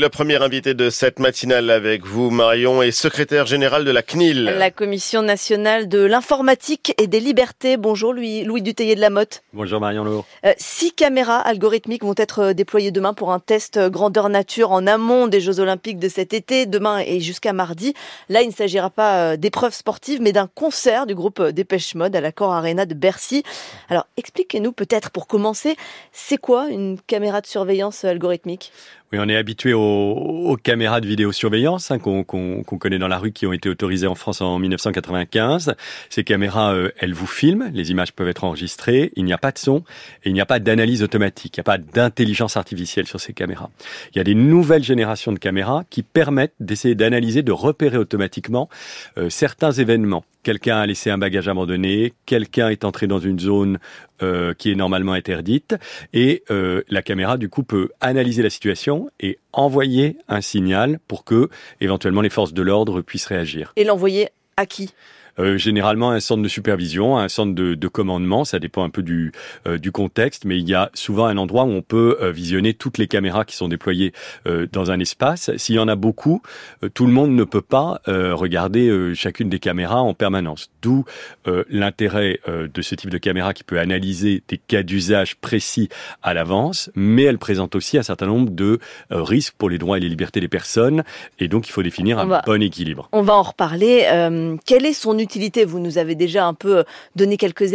Le premier invité de cette matinale avec vous, Marion, est secrétaire général de la CNIL. La Commission nationale de l'informatique et des libertés. Bonjour Louis, Louis Duteillet de la Motte. Bonjour Marion Lourd. Euh, six caméras algorithmiques vont être euh, déployées demain pour un test euh, grandeur nature en amont des Jeux Olympiques de cet été, demain et jusqu'à mardi. Là, il ne s'agira pas d'épreuves sportives, mais d'un concert du groupe Dépêche Mode à l'accord Arena de Bercy. Alors, expliquez-nous peut-être pour commencer, c'est quoi une caméra de surveillance algorithmique? Oui, on est habitué aux, caméras de vidéosurveillance hein, qu'on connaît dans la rue, qui ont été autorisées en France en 1995. Ces caméras, euh, elles vous filment, les images peuvent être enregistrées, il n'y a pas de son et il n'y a pas d'analyse automatique, il n'y a pas d'intelligence artificielle sur ces caméras. Il y a des nouvelles générations de caméras qui permettent d'essayer d'analyser, de repérer automatiquement euh, certains événements quelqu'un a laissé un bagage abandonné, quelqu'un est entré dans une zone euh, qui est normalement interdite, et euh, la caméra du coup peut analyser la situation et envoyer un signal pour que éventuellement les forces de l'ordre puissent réagir. Et l'envoyer à qui? Généralement un centre de supervision, un centre de, de commandement, ça dépend un peu du, euh, du contexte, mais il y a souvent un endroit où on peut euh, visionner toutes les caméras qui sont déployées dans un espace. S'il y en a beaucoup, tout le monde ne peut pas regarder chacune des caméras en permanence. D'où l'intérêt de ce type de caméra qui peut analyser des cas d'usage précis à l'avance, mais elle présente aussi un certain nombre de risques pour les droits et les libertés des personnes, et donc il faut définir un bon équilibre. On va en reparler. quel est son utilité. Vous nous avez déjà un peu donné quelques,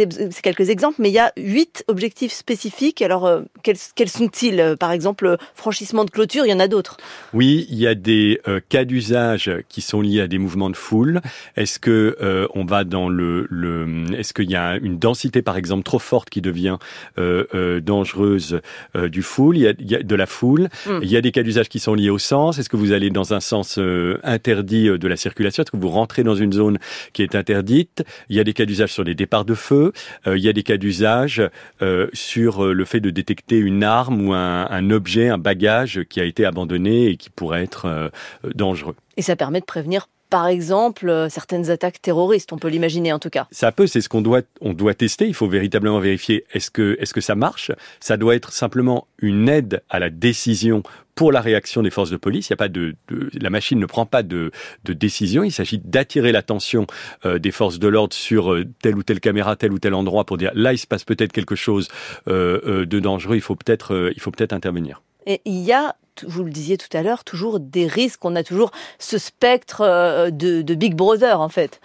quelques exemples, mais il y a huit objectifs spécifiques. Alors, euh, quels, quels sont-ils? Par exemple, franchissement de clôture, il y en a d'autres. Oui, il y a des euh, cas d'usage qui sont liés à des mouvements de foule. Est-ce que euh, on va dans le, le est-ce qu'il y a une densité, par exemple, trop forte qui devient dangereuse du foule? Il y, a, il y, a, de la foule. Hmm. Il y a des cas d'usage qui sont liés au sens. Est-ce que vous allez dans un sens interdit de la circulation? Est-ce que vous rentrez dans une zone qui est interdite. Il y a des cas d'usage sur les départs de feu. Euh, il y a des cas d'usage euh, sur euh, le fait de détecter une arme ou un, un, objet, un bagage qui a été abandonné et qui pourrait être dangereux. Et ça permet de prévenir par exemple, euh, certaines attaques terroristes, on peut l'imaginer en tout cas. Ça peut, c'est ce qu'on doit, on doit tester. Il faut véritablement vérifier est-ce que, est-ce que ça marche. Ça doit être simplement une aide à la décision pour la réaction des forces de police. Il y a pas de, la machine ne prend pas de, de décision. Il s'agit d'attirer l'attention euh, des forces de l'ordre sur euh, telle ou telle caméra, tel ou tel endroit pour dire là il se passe peut-être quelque chose de dangereux. Il faut peut-être, il faut peut-être intervenir. Et il y a vous le disiez tout à l'heure, toujours des risques. On a toujours ce spectre euh, de, Big Brother, en fait.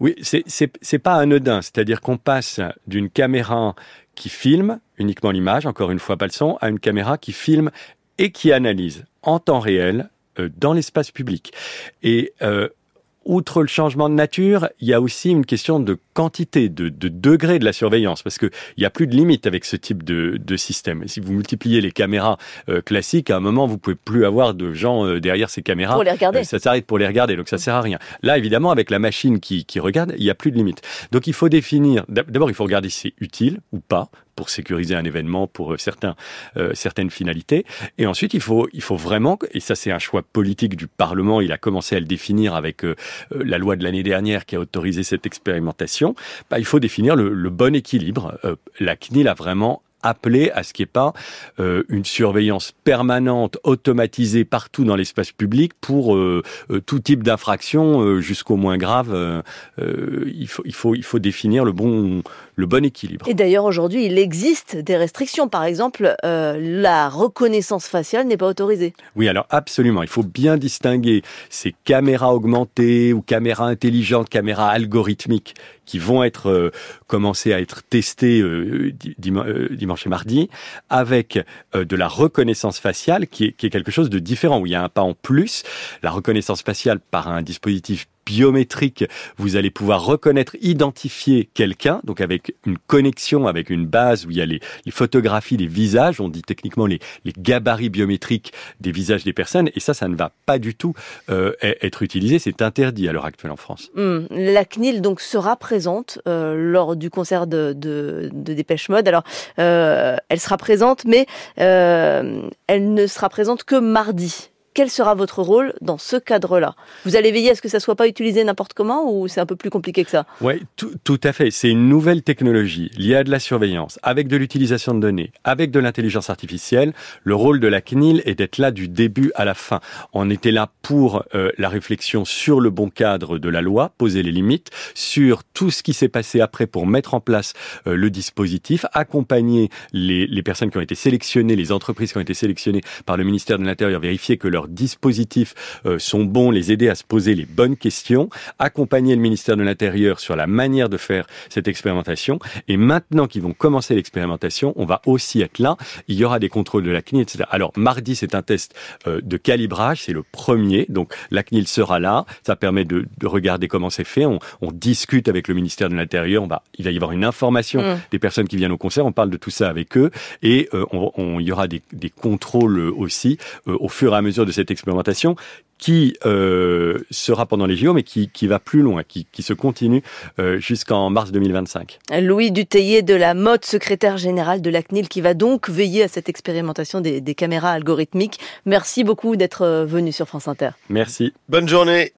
Oui, c'est pas anodin. C'est-à-dire qu'on passe d'une caméra qui filme uniquement l'image, encore une fois pas le son, à une caméra qui filme et qui analyse en temps réel euh, dans l'espace public. Et euh, outre le changement de nature, il y a aussi une question de quantité, de, de degré de la surveillance, parce qu'il n'y a plus de limite avec ce type de, de système. Si vous multipliez les caméras euh, classiques, à un moment, vous pouvez plus avoir de gens euh, derrière ces caméras. Pour les regarder. Euh, ça s'arrête pour les regarder, donc ça sert à rien. Là, évidemment, avec la machine qui, qui regarde, il n'y a plus de limite. Donc il faut définir, d'abord, il faut regarder si c'est utile ou pas pour sécuriser un événement, pour certains, certaines finalités. Et ensuite, il faut, il faut vraiment, et ça c'est un choix politique du Parlement, il a commencé à le définir avec la loi de l'année dernière qui a autorisé cette expérimentation, bah, il faut définir le, bon équilibre. Euh, la CNIL a vraiment appelé à ce qu'il n'y ait pas euh, une surveillance permanente, automatisée partout dans l'espace public pour euh, tout type d'infraction jusqu'au moins grave. il, faut, il, faut, il faut définir le bon, le bon équilibre. Et d'ailleurs, aujourd'hui, il existe des restrictions. Par exemple, euh, la reconnaissance faciale n'est pas autorisée. Oui, alors absolument. Il faut bien distinguer ces caméras augmentées ou caméras intelligentes, caméras algorithmiques qui vont être euh, commencées à être testées euh, dimanche et mardi, avec de la reconnaissance faciale qui est, qui est quelque chose de différent, où il y a un pas en plus. La reconnaissance faciale par un dispositif biométrique, vous allez pouvoir reconnaître, identifier quelqu'un, donc avec une connexion, avec une base où il y a les, photographies des visages, on dit techniquement les, gabarits biométriques des visages des personnes, et ça, ça ne va pas du tout euh, e-, être utilisé, c'est interdit à l'heure actuelle en France. Hmm. La CNIL donc sera présente euh, lors du concert de, de, Dépêche Mode. Alors, euh, elle sera présente, mais elle ne sera présente que mardi. Quel sera votre rôle dans ce cadre-là? Vous allez veiller à ce que ça soit pas utilisé n'importe comment ou c'est un peu plus compliqué que ça? Oui, tout, tout, à fait. C'est une nouvelle technologie liée à de la surveillance, avec de l'utilisation de données, avec de l'intelligence artificielle. Le rôle de la CNIL est d'être là du début à la fin. On était là pour euh, la réflexion sur le bon cadre de la loi, poser les limites, sur tout ce qui s'est passé après pour mettre en place euh, le dispositif, accompagner les, les personnes qui ont été sélectionnées, les entreprises qui ont été sélectionnées par le ministère de l'Intérieur, vérifier que leurs dispositifs euh, sont bons, les aider à se poser les bonnes questions, accompagner le ministère de l'Intérieur sur la manière de faire cette expérimentation. Et maintenant qu'ils vont commencer l'expérimentation, on va aussi être là. Il y aura des contrôles de la CNIL, etc. Alors, mardi, c'est un test euh, de calibrage, c'est le premier. Donc, la CNIL sera là. Ça permet de, de regarder comment c'est fait. On, on, discute avec le ministère de l'Intérieur. Va, il va y avoir une information mmh. des personnes qui viennent au concert. On parle de tout ça avec eux. Et euh, on, on, il y aura des, des contrôles aussi euh, au fur et à mesure de cette expérimentation qui euh, sera pendant les JO, mais qui, qui va plus loin, qui, qui se continue euh, jusqu'en mars 2025. Louis Dutheillet de la mode, secrétaire général de la CNIL, qui va donc veiller à cette expérimentation des, des caméras algorithmiques. Merci beaucoup d'être venu sur France Inter. Merci. Bonne journée.